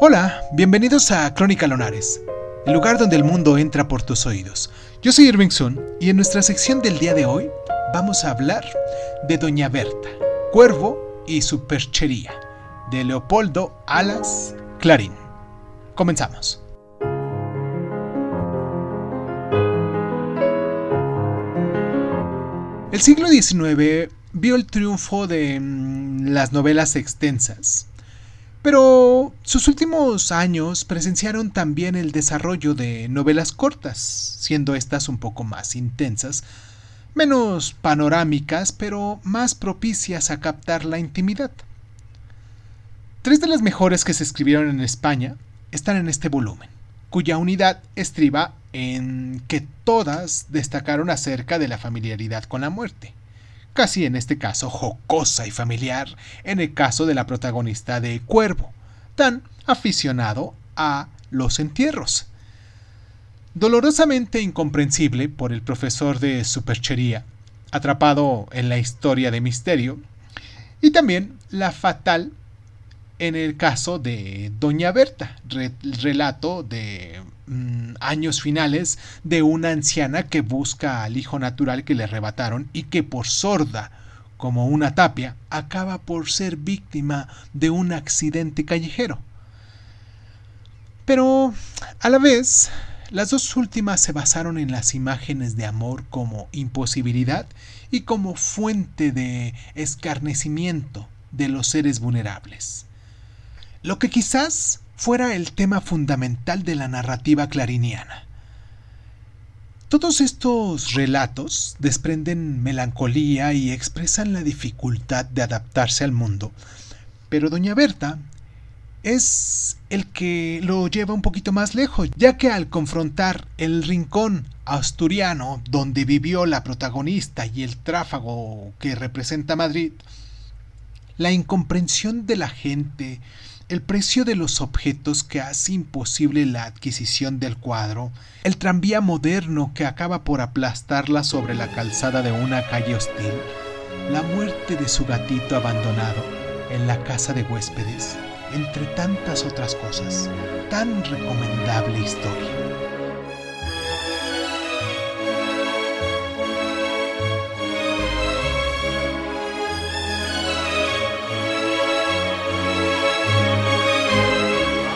Hola, bienvenidos a Crónica Lonares, el lugar donde el mundo entra por tus oídos. Yo soy Irving Sun y en nuestra sección del día de hoy vamos a hablar de Doña Berta, Cuervo y su perchería, de Leopoldo Alas Clarín. Comenzamos. El siglo XIX vio el triunfo de mm, las novelas extensas, pero sus últimos años presenciaron también el desarrollo de novelas cortas, siendo estas un poco más intensas, menos panorámicas, pero más propicias a captar la intimidad. Tres de las mejores que se escribieron en España están en este volumen, cuya unidad estriba en que todas destacaron acerca de la familiaridad con la muerte, casi en este caso jocosa y familiar en el caso de la protagonista de Cuervo, tan aficionado a los entierros. Dolorosamente incomprensible por el profesor de superchería, atrapado en la historia de misterio, y también la fatal en el caso de Doña Berta, relato de mm, años finales de una anciana que busca al hijo natural que le arrebataron y que por sorda como una tapia acaba por ser víctima de un accidente callejero. Pero a la vez, las dos últimas se basaron en las imágenes de amor como imposibilidad y como fuente de escarnecimiento de los seres vulnerables lo que quizás fuera el tema fundamental de la narrativa clariniana. Todos estos relatos desprenden melancolía y expresan la dificultad de adaptarse al mundo, pero Doña Berta es el que lo lleva un poquito más lejos, ya que al confrontar el rincón asturiano donde vivió la protagonista y el tráfago que representa Madrid, la incomprensión de la gente, el precio de los objetos que hace imposible la adquisición del cuadro, el tranvía moderno que acaba por aplastarla sobre la calzada de una calle hostil, la muerte de su gatito abandonado en la casa de huéspedes, entre tantas otras cosas. Tan recomendable historia.